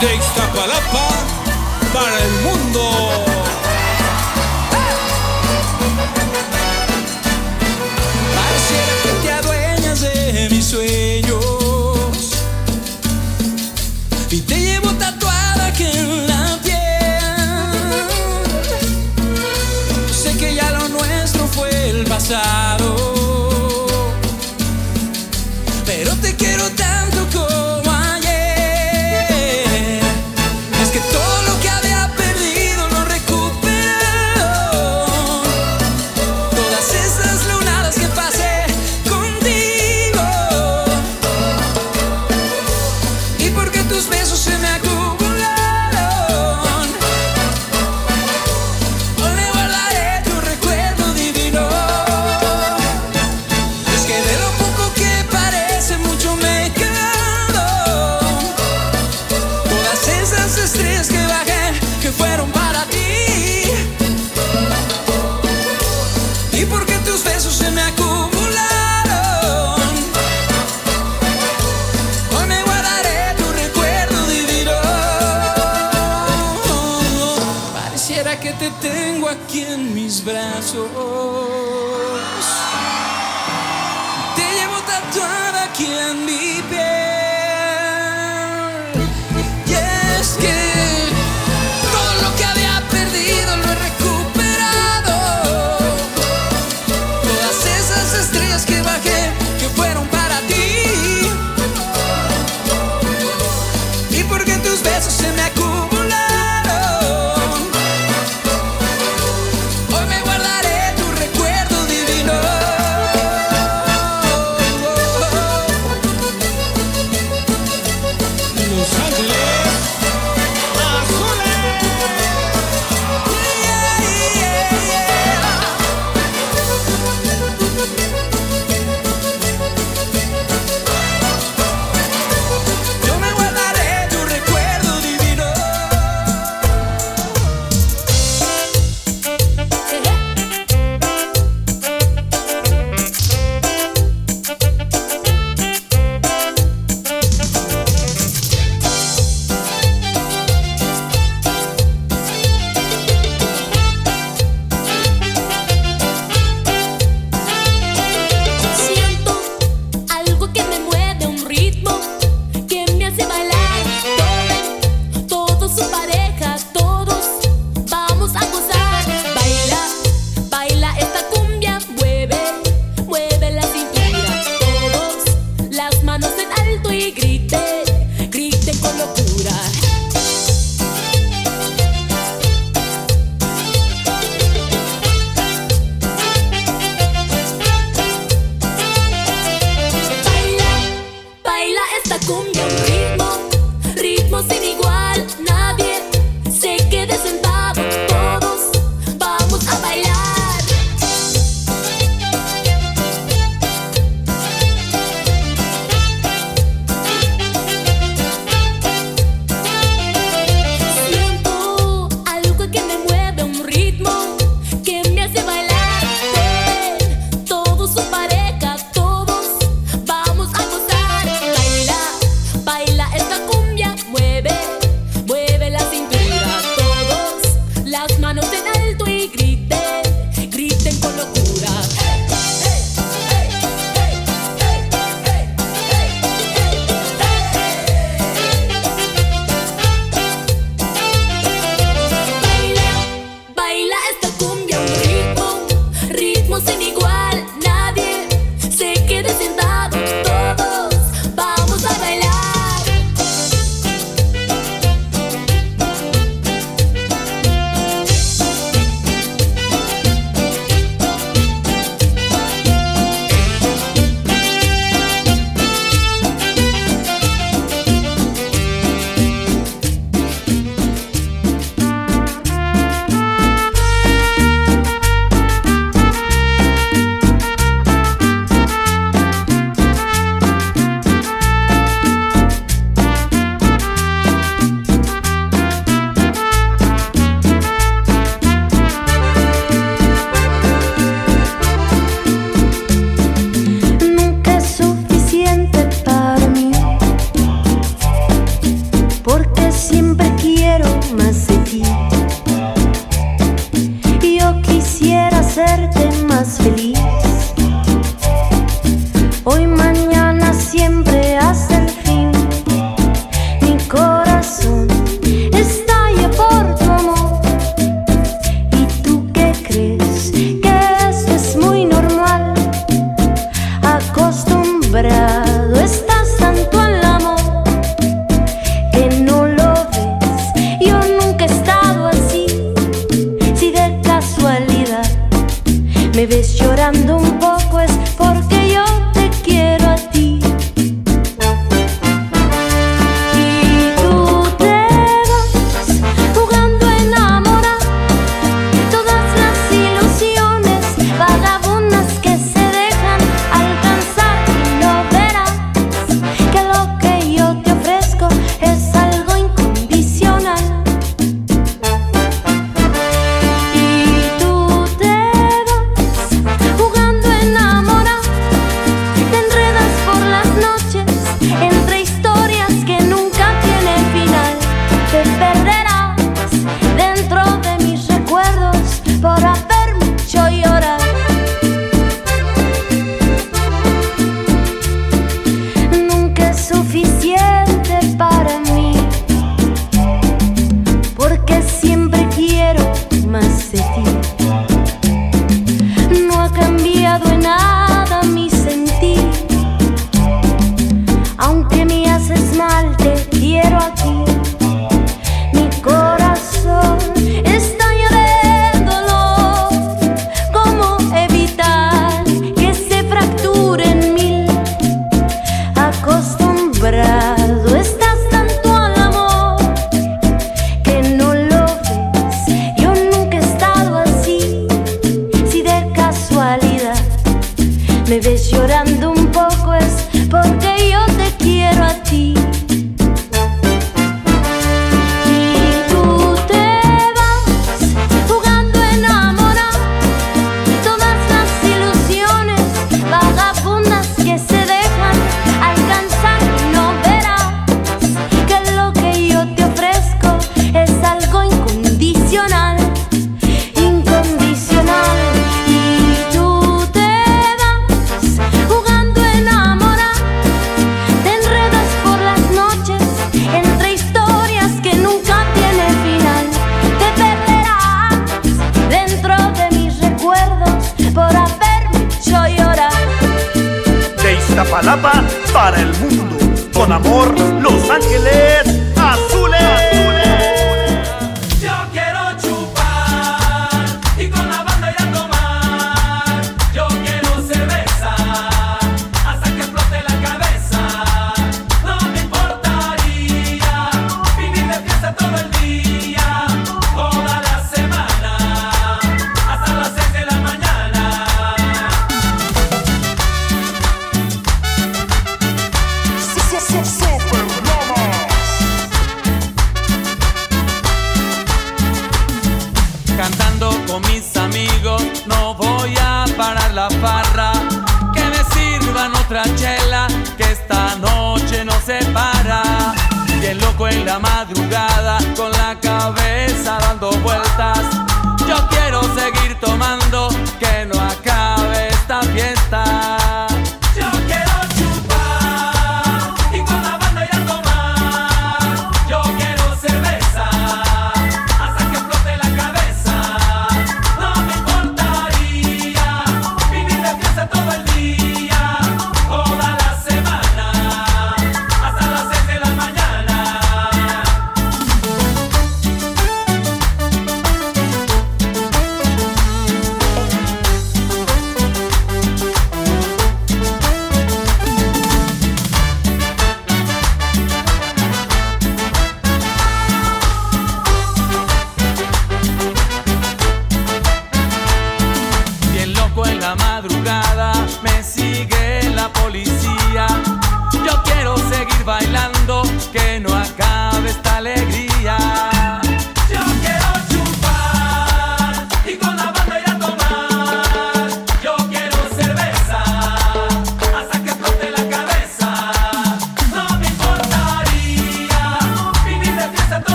de Iztapalapa para el mundo.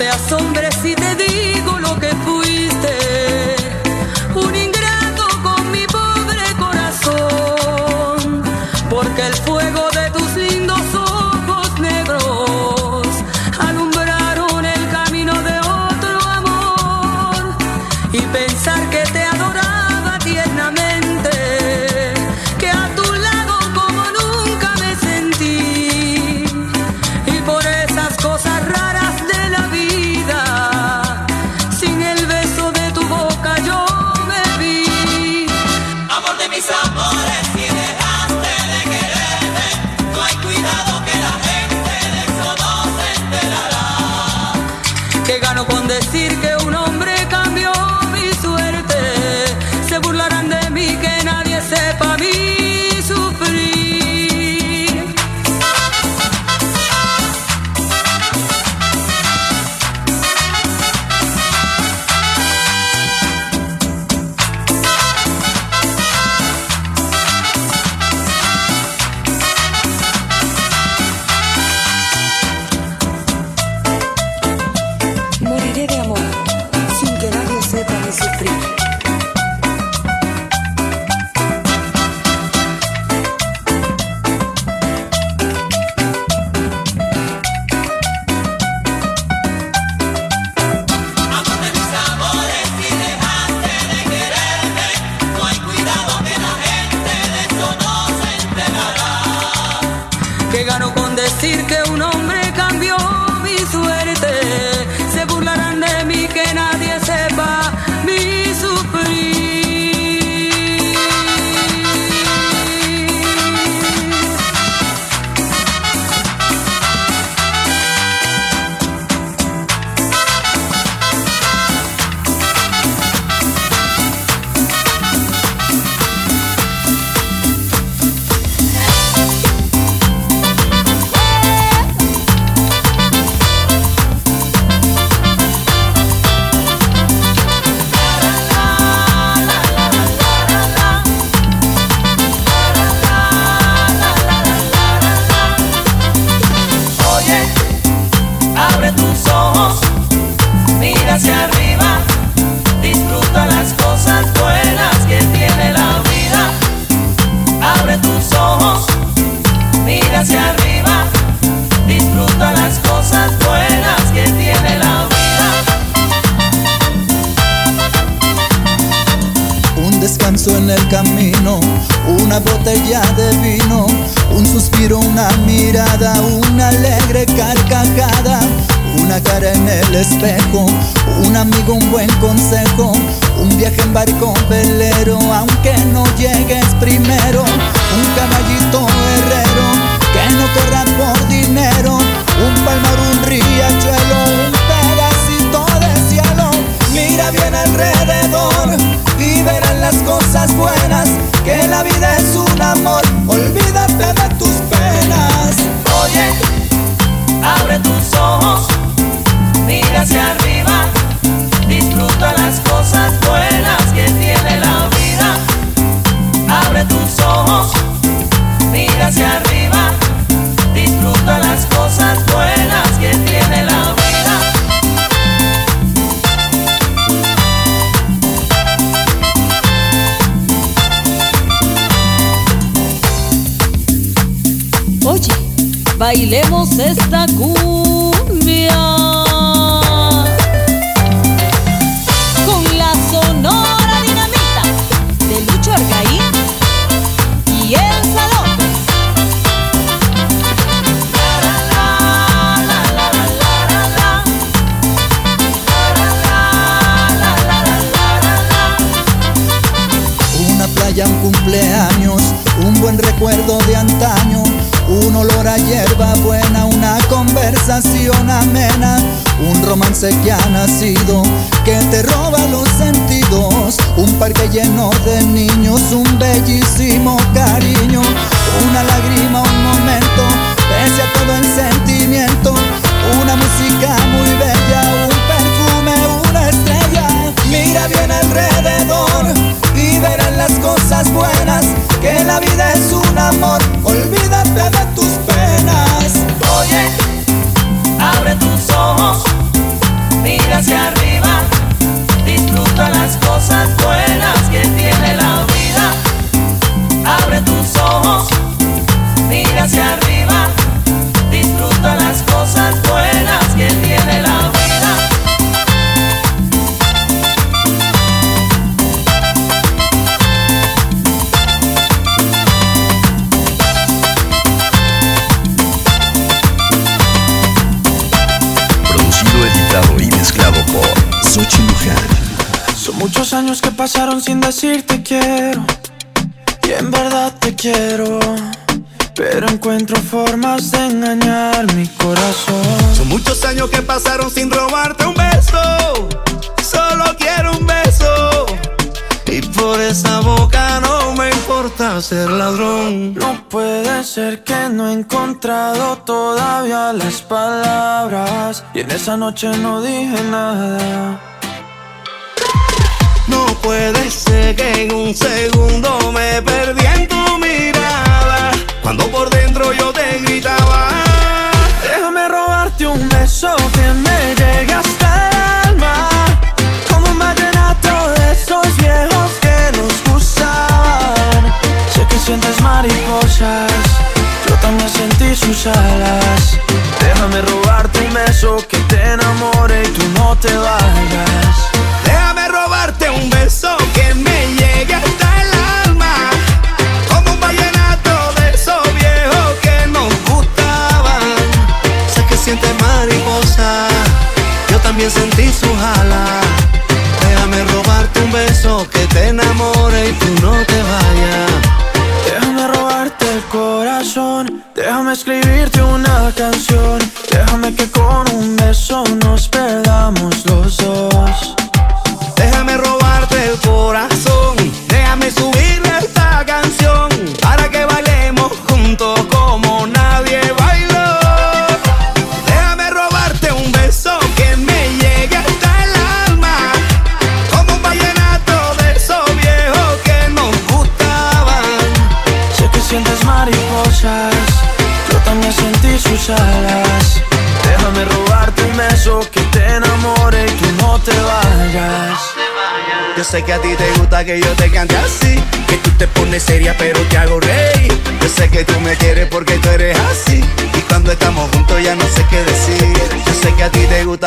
Te asombres si te digo lo que fuiste. Y en esa noche no dije nada. No puede ser que en un segundo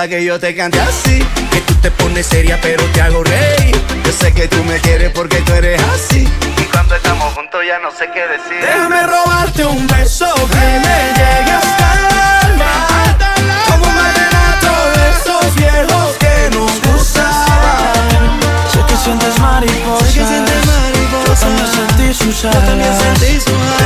que yo te cante así. Que tú te pones seria, pero te hago reír. Yo sé que tú me quieres porque tú eres así. Y cuando estamos juntos ya no sé qué decir. Déjame robarte un beso que me llegue hasta el. Como un vallenato de esos viejos que nos gustan. Sé que sientes mariposas. Sé que sientes mariposas. También también sentí sus alas.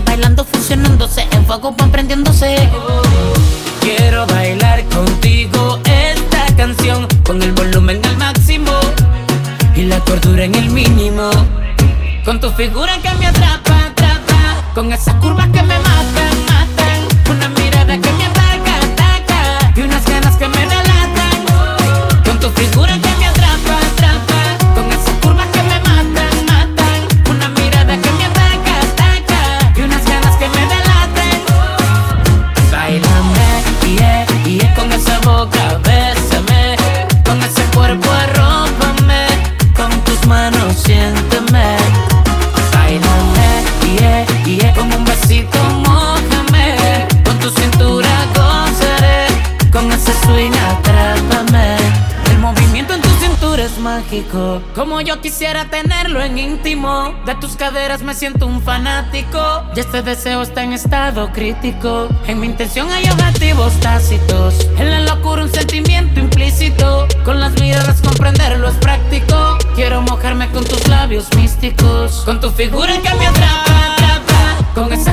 Bailando, fusionándose, en fuego van prendiéndose. Quiero bailar contigo esta canción con el volumen al máximo y la cordura en el mínimo. Con tu figura que me atrapa, atrapa, con esas curvas que me matan, como yo quisiera tenerlo en íntimo. De tus caderas me siento un fanático, y este deseo está en estado crítico. En mi intención hay objetivos tácitos, en la locura un sentimiento implícito. Con las miradas comprenderlo es práctico. Quiero mojarme con tus labios místicos, con tu figura que me atrapa, con esas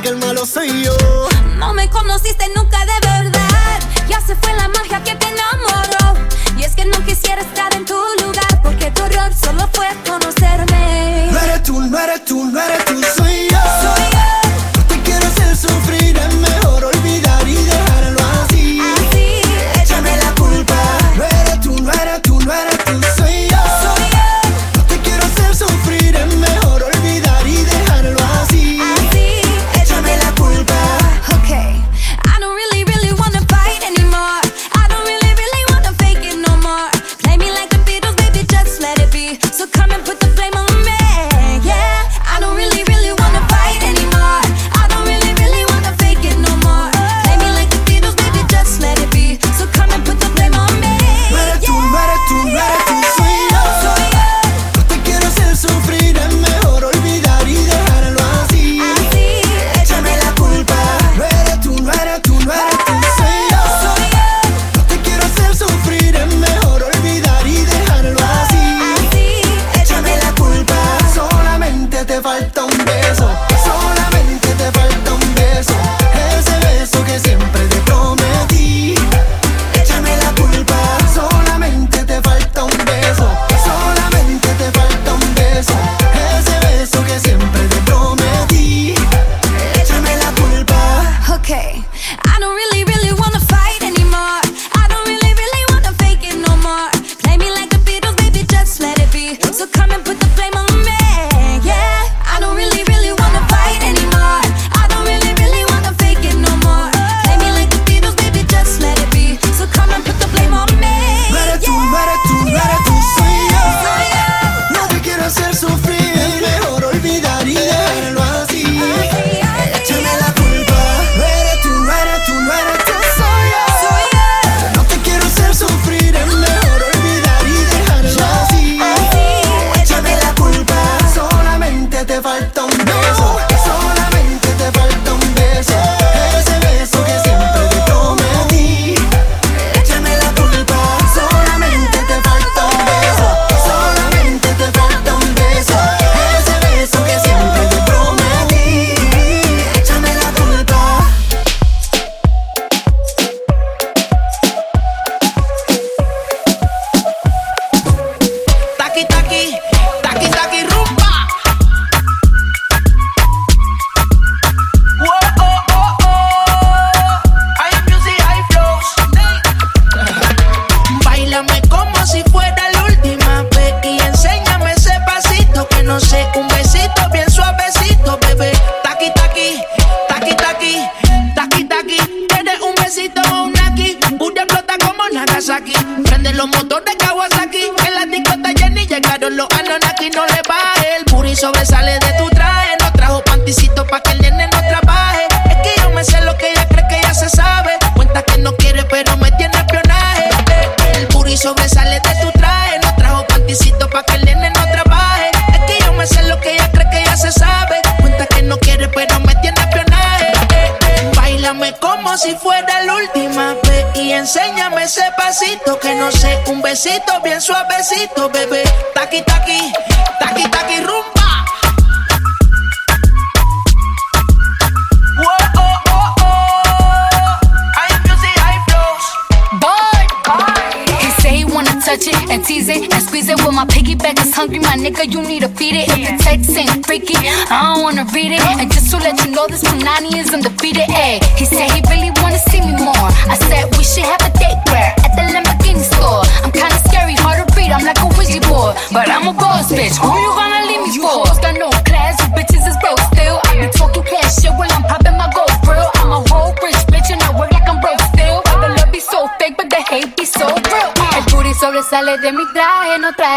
que el malo soy yo. No me conociste nunca de verdad. Ya se fue la magia que te enamoró. Y es que no quisiera estar en tu lugar. Porque tu error solo fue conocerme.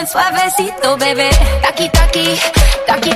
bien suavecito, bebé. Taki, taki, taki,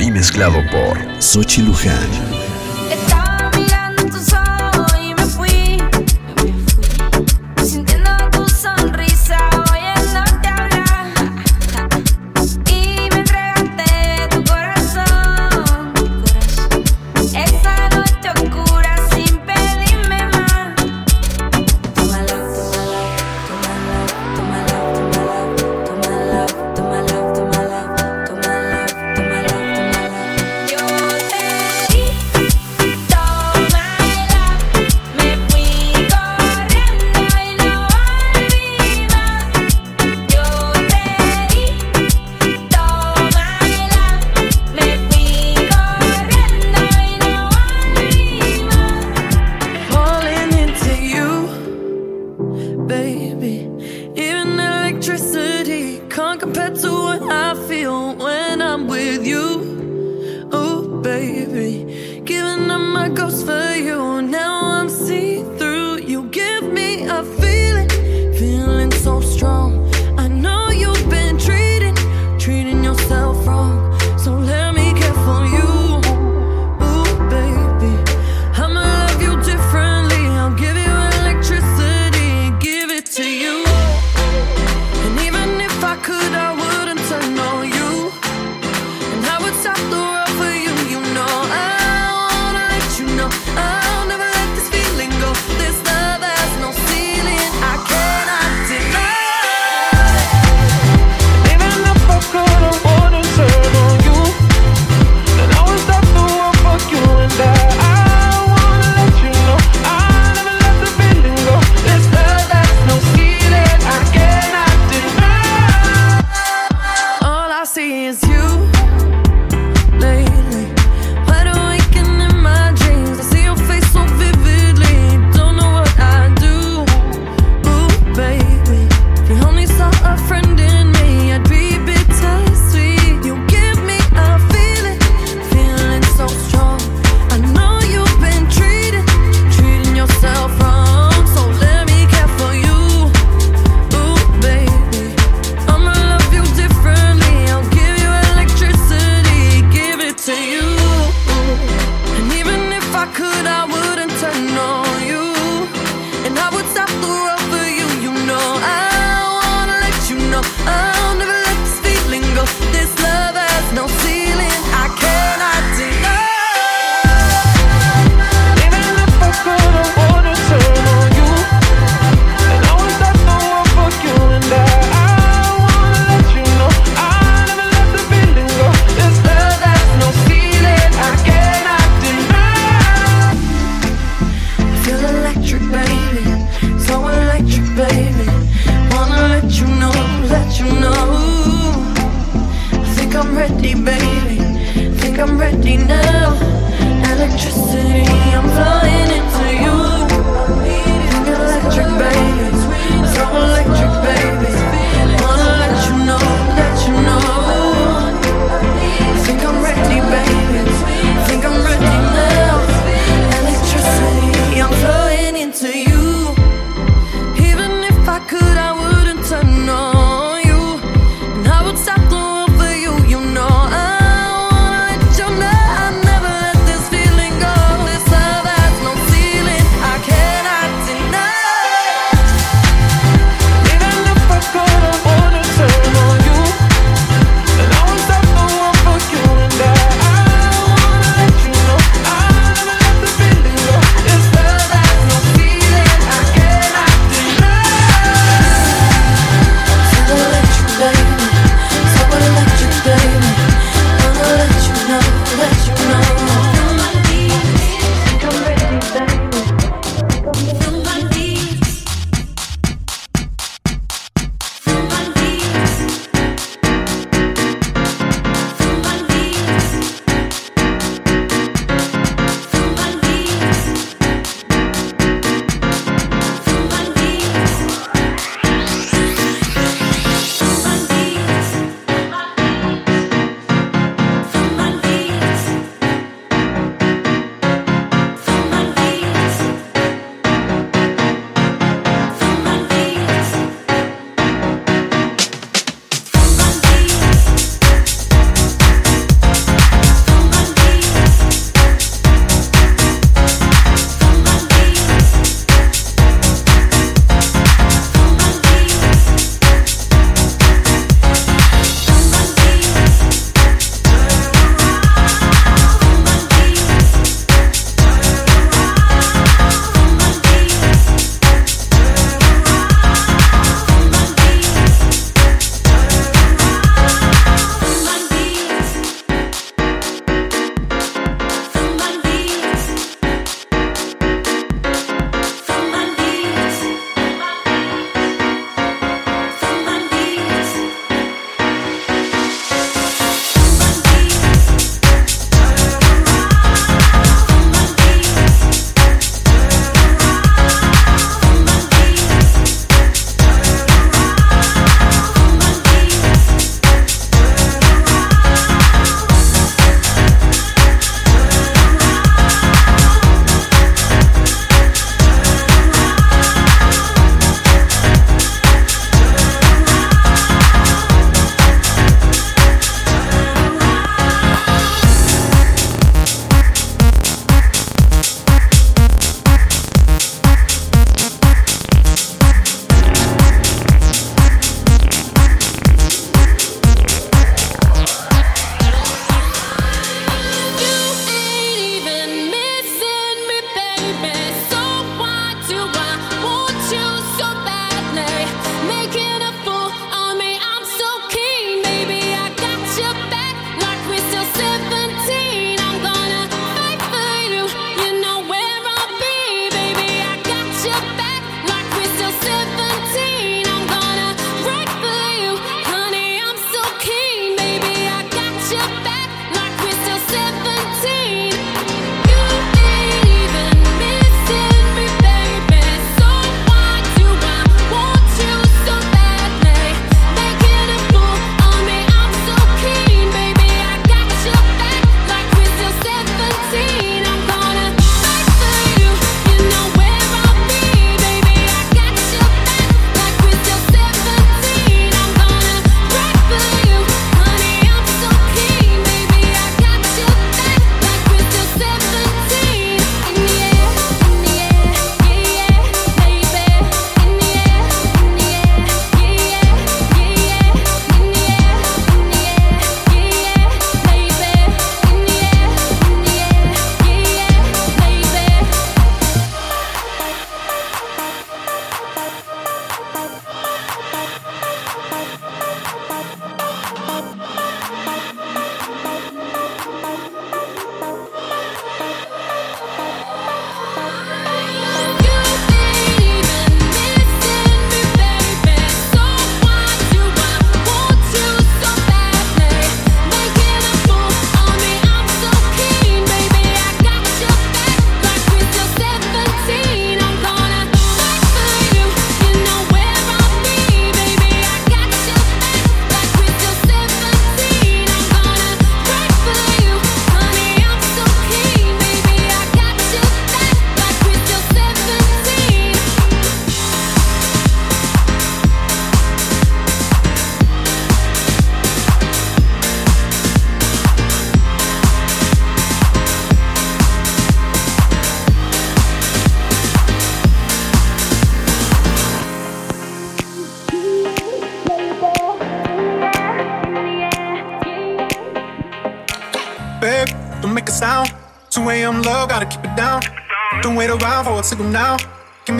y mezclado por Sochi Luján.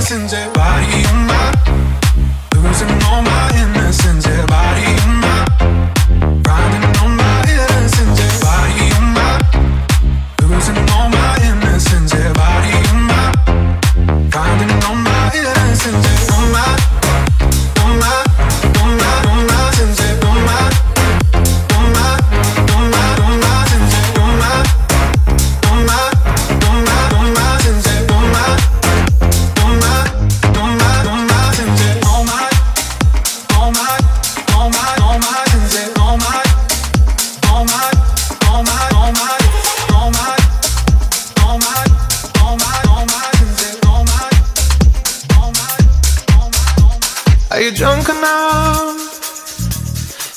innocence. Yeah, body on my, losing all my innocence. Yeah, body my,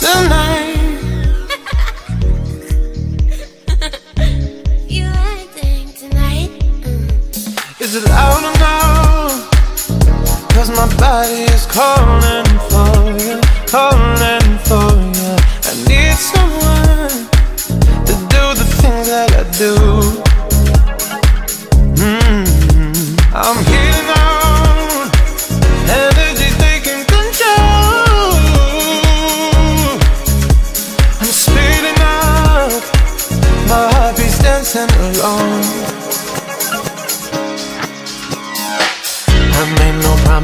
Tonight. You acting tonight? Mm. Is it loud? Cause my body is calling for you, calling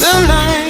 the line.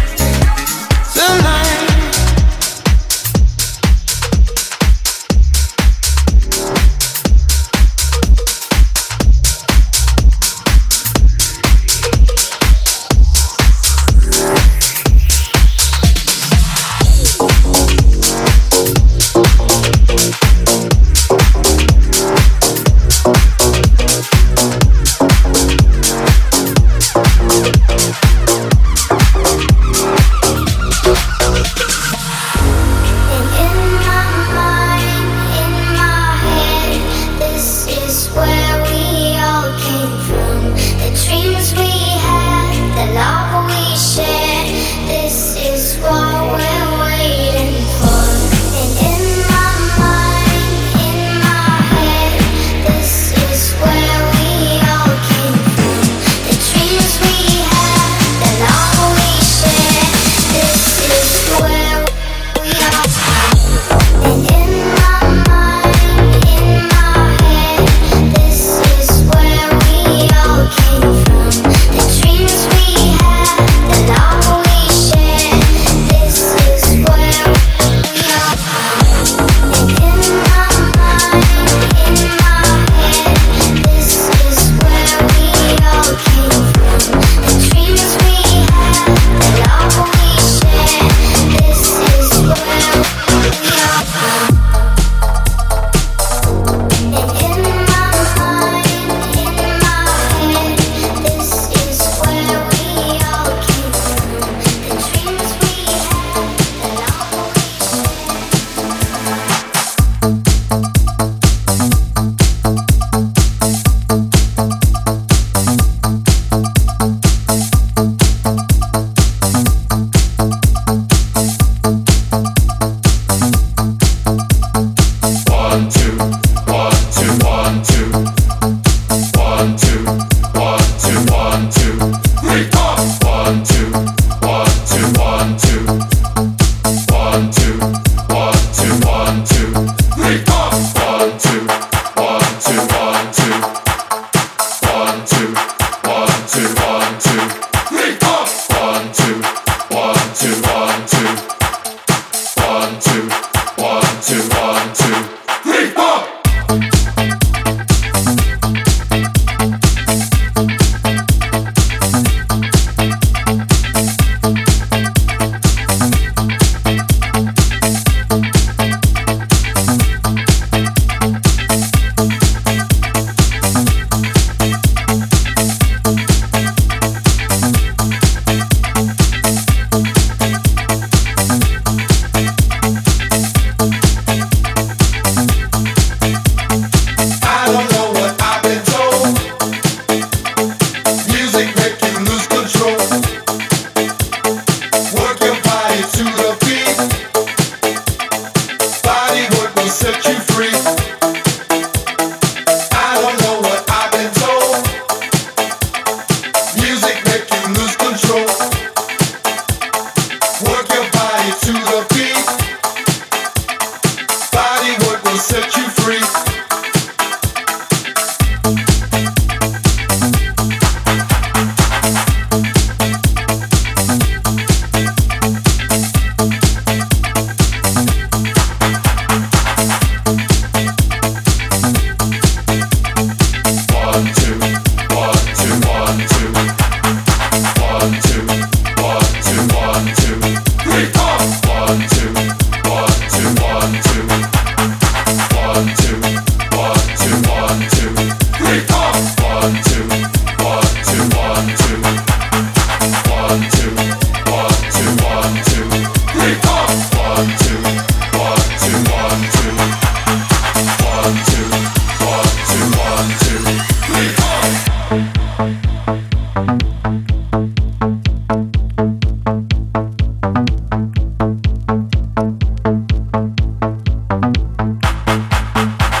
Tonight.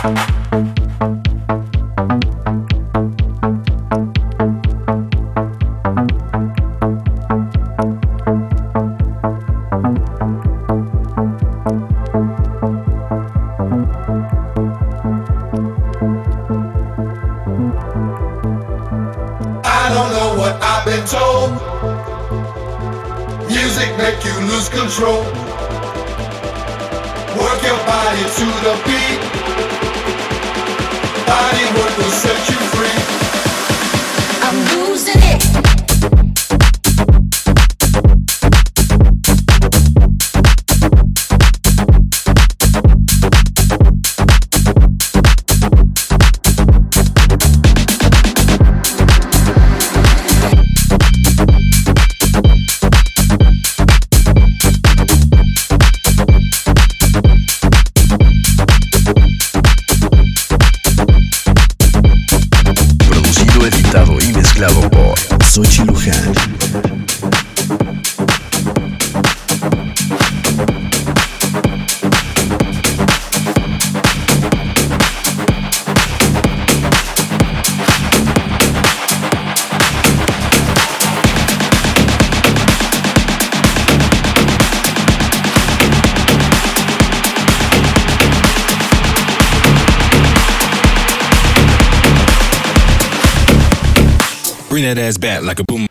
Bye. That ass back like a boom.